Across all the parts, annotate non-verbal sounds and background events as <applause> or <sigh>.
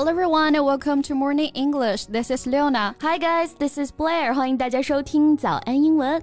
Hello everyone and welcome to Morning English. This is Leona. Hi guys, this is Blair. 欢迎大家收听早安英文。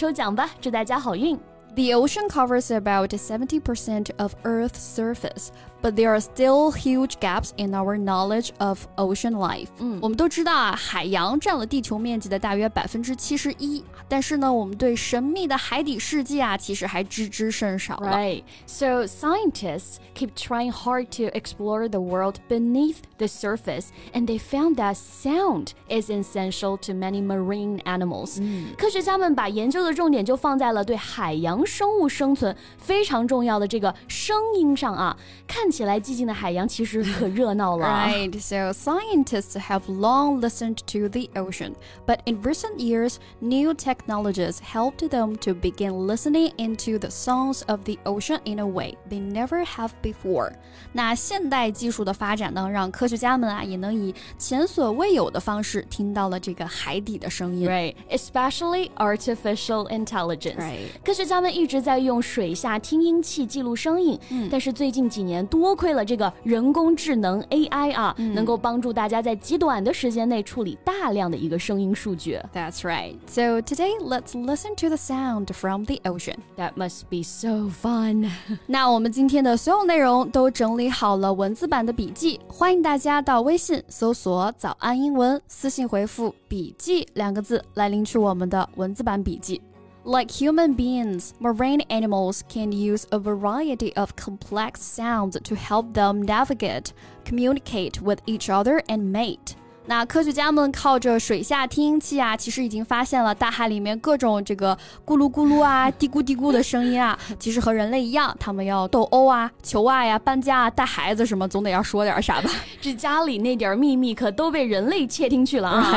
抽奖吧，祝大家好运！The ocean covers about 70% of Earth's surface, but there are still huge gaps in our knowledge of ocean life. 嗯，我们都知道啊，海洋占了地球面积的大约百分之七十一，但是呢，我们对神秘的海底世界啊，其实还知之甚少。Right. So scientists keep trying hard to explore the world beneath the surface, and they found that sound is essential to many marine animals. 科学家们把研究的重点就放在了对海洋生物生存非常重要的这个声音上啊，看 起<laughs> 来寂静的海洋其实可热闹了。Right, so scientists have long listened to the ocean, but in recent years, new technologies helped them to begin listening into the sounds of the ocean in a way they never have before. 那现代技术的发展呢，让科学家们啊也能以前所未有的方式听到了这个海底的声音。Right, especially artificial intelligence. Right. 科学家们一直在用水下听音器记录声音，嗯、但是最近几年多 亏了这个人工智能 AI 啊，嗯、能够帮助大家在极短的时间内处理大量的一个声音数据。That's right. So today, let's listen to the sound from the ocean. That must be so fun. 那我们今天的所有内容都整理好了文字版的笔记，欢迎大家到微信搜索“早安英文”，私信回复“笔记”两个字来领取我们的文字版笔记。Like human beings, marine animals can use a variety of complex sounds to help them navigate, communicate with each other, and mate. 那科学家们靠着水下听音器啊，其实已经发现了大海里面各种这个咕噜咕噜啊、嘀咕嘀咕的声音啊。其实和人类一样，他们要斗殴啊、求爱呀、搬家啊、带孩子什么，总得要说点啥吧。这家里那点秘密可都被人类窃听去了啊！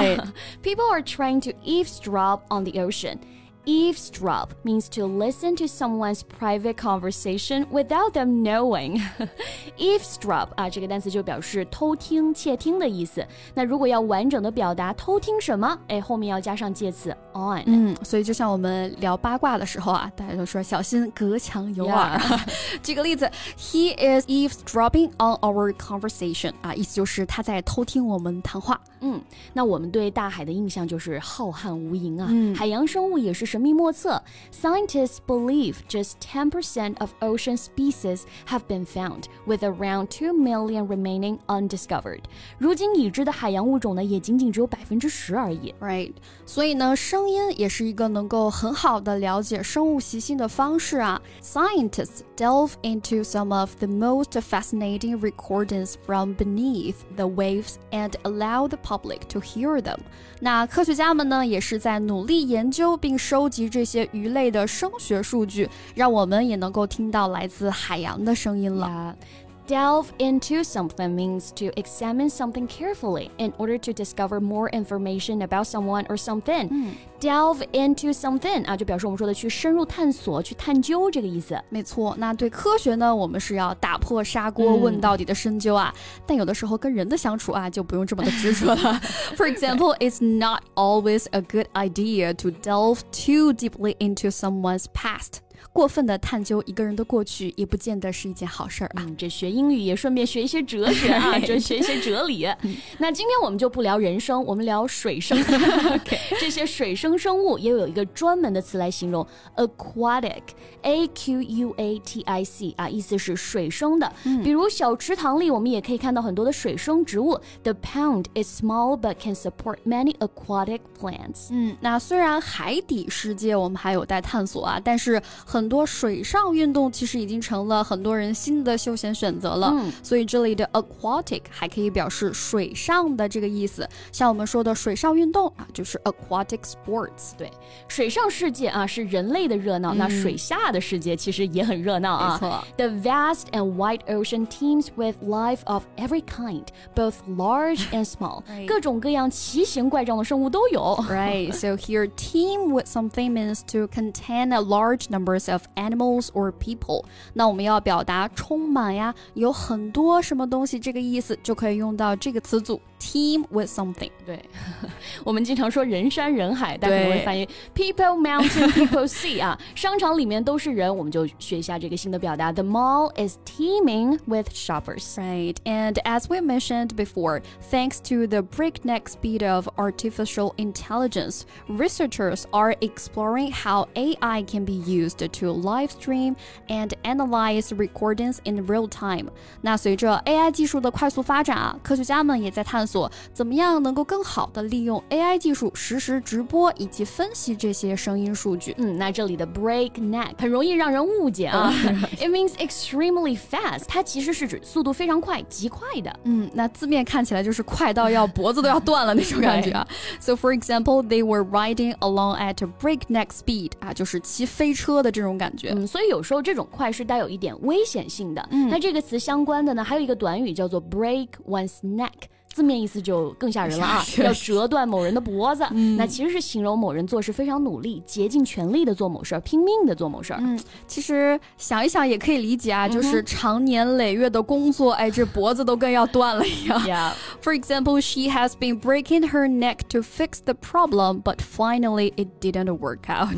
People <laughs> <laughs> are <laughs> trying to eavesdrop on the ocean. Eavesdrop means to listen to someone's private conversation without them knowing. Eavesdrop 啊，这个单词就表示偷听、窃听的意思。那如果要完整的表达偷听什么，哎，后面要加上介词 on。嗯，所以就像我们聊八卦的时候啊，大家都说小心隔墙有耳。举个例子，He is eavesdropping on our conversation 啊，意思就是他在偷听我们谈话。嗯，那我们对大海的印象就是浩瀚无垠啊，嗯、海洋生物也是神秘莫测。Scientists believe just 10% of ocean species have been found, with around 2 million remaining undiscovered. 如今已知的海洋物种呢，也仅仅只有百分之十而已。 Right，所以呢，声音也是一个能够很好的了解生物习性的方式啊。Scientists delve into some of the most fascinating recordings from beneath the waves and allow the public to hear them. 那科学家们呢，也是在努力研究并收集这些鱼类的声学数据，让我们也能够听到来自海洋的声音了。Delve into something means to examine something carefully in order to discover more information about someone or something. Delve into something 啊，就表示我们说的去深入探索、去探究这个意思。没错，那对科学呢，我们是要打破砂锅问到底的深究啊。但有的时候跟人的相处啊，就不用这么的执着了。For example, <laughs> it's not always a good idea to delve too deeply into someone's past. 过分的探究一个人的过去，也不见得是一件好事儿啊。嗯，这学英语也顺便学一些哲学啊，<laughs> 这学一些哲理。那今天我们就不聊人生，我们聊水生。<laughs> <laughs> 这些水生生物也有一个专门的词来形容，aquatic，a q u a t i c 啊，意思是水生的。比如小池塘里，我们也可以看到很多的水生植物。The pond is small but can support many aquatic plants。嗯，那虽然海底世界我们还有待探索啊，但是很多水上运动其实已经成了很多人新的休闲选择了。嗯，所以这里的 aquatic 还可以表示水上的这个意思。像我们说的水上运动啊，就是 aquatic sports。对，水上世界啊是人类的热闹，嗯、那水下的世界其实也很热闹啊。没错。The vast and wide ocean teems with life of every kind, both large <laughs> and small. 各种各样奇形怪状的生物都有。Right. So here, teem with something means to contain a large number numbers of animals or people。那我们要表达充满呀，有很多什么东西这个意思，就可以用到这个词组 teem with something。对，我们经常说人山人海，但可能会翻译 <laughs> people mountain people sea 啊，商场里面都是人，我们就学一下这个新的表达。The mall is teeming with shoppers. Right, and as we mentioned before, thanks to the breakneck speed of artificial intelligence, researchers are exploring how AI can be used to live stream and analyze recordings in real time. 那随着 AI 技术的快速发展啊，科学家们也在探索怎么样能够更好的利用 AI 技术实时直播以及分析这些声音数据。嗯，那这里的 breakneck 很容易让人误解啊。It means extremely fast，它其实是指速度非常快、极快的。嗯，那字面看起来就是快到要脖子都要断了那种感觉啊。So for example, they were riding along at a breakneck speed 啊，就是骑飞车的这种感觉。嗯，所以有时候这种快是带有一点危险性的。嗯那这个词相关的呢，还有一个短语叫做 break one's neck。字面意思就更吓人了啊！要折断某人的脖子，那其实是形容某人做事非常努力、竭尽全力的做某事儿，拼命的做某事儿。嗯，其实想一想也可以理解啊，就是长年累月的工作，哎，这脖子都跟要断了一样。Yeah. For example, she has been breaking her neck to fix the problem, but finally it didn't work out.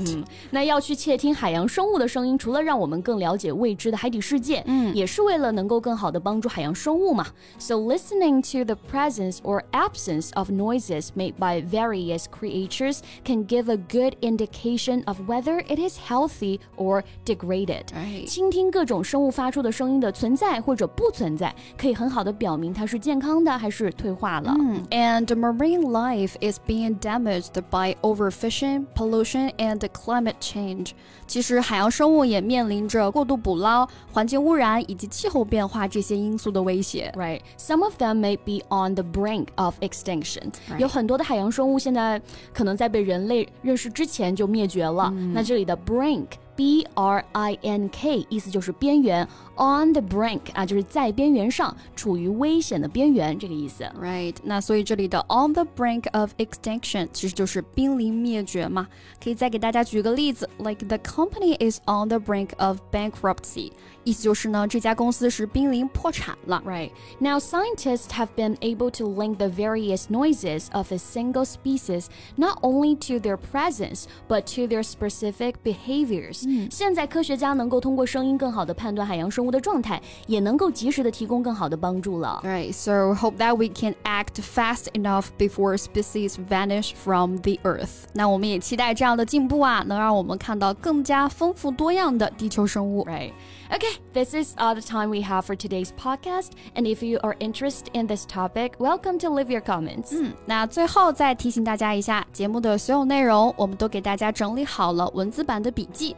那要去窃听海洋生物的声音，除了让我们更了解未知的海底世界，嗯，也是为了能够更好的帮助海洋生物嘛。So listening to the presence or absence of noises made by various creatures can give a good indication of whether it is healthy or degraded. Right. 倾听各种生物发出的声音的存在或者不存在，可以很好的表明它是健康的还是退化了。 And marine life is being damaged by overfishing, pollution, and climate change. 其实海洋生物也面临着过度捕捞、环境污染以及气候变化这些因素的威胁。 Right, some of them may be on the brink of extinction. 有很多的海洋生物现在可能在被人类认识之前就灭绝了。那这里的 brink。B R I N K 意思就是边缘，on the brink 啊，就是在边缘上，处于危险的边缘这个意思。 Right，那所以这里的 on the brink of extinction 其实就是濒临灭绝嘛。可以再给大家举个例子，like the company is on the brink of bankruptcy，意思就是呢这家公司是濒临破产了。 Right. Now, scientists have been able to link the various noises of a single species not only to their presence, but to their specific behaviors. 现在科学家能够通过声音更好的判断海洋生物的状态，也能够及时的提供更好的帮助了。 Right, so hope that we can act fast enough before species vanish from the Earth. 那我们也期待这样的进步啊，能让我们看到更加丰富多样的地球生物。 Right. Okay, this is all the time we have for today's podcast. And if you are interested in this topic, welcome to leave your comments. 那最后再提醒大家一下，节目的所有内容我们都给大家整理好了文字版的笔记，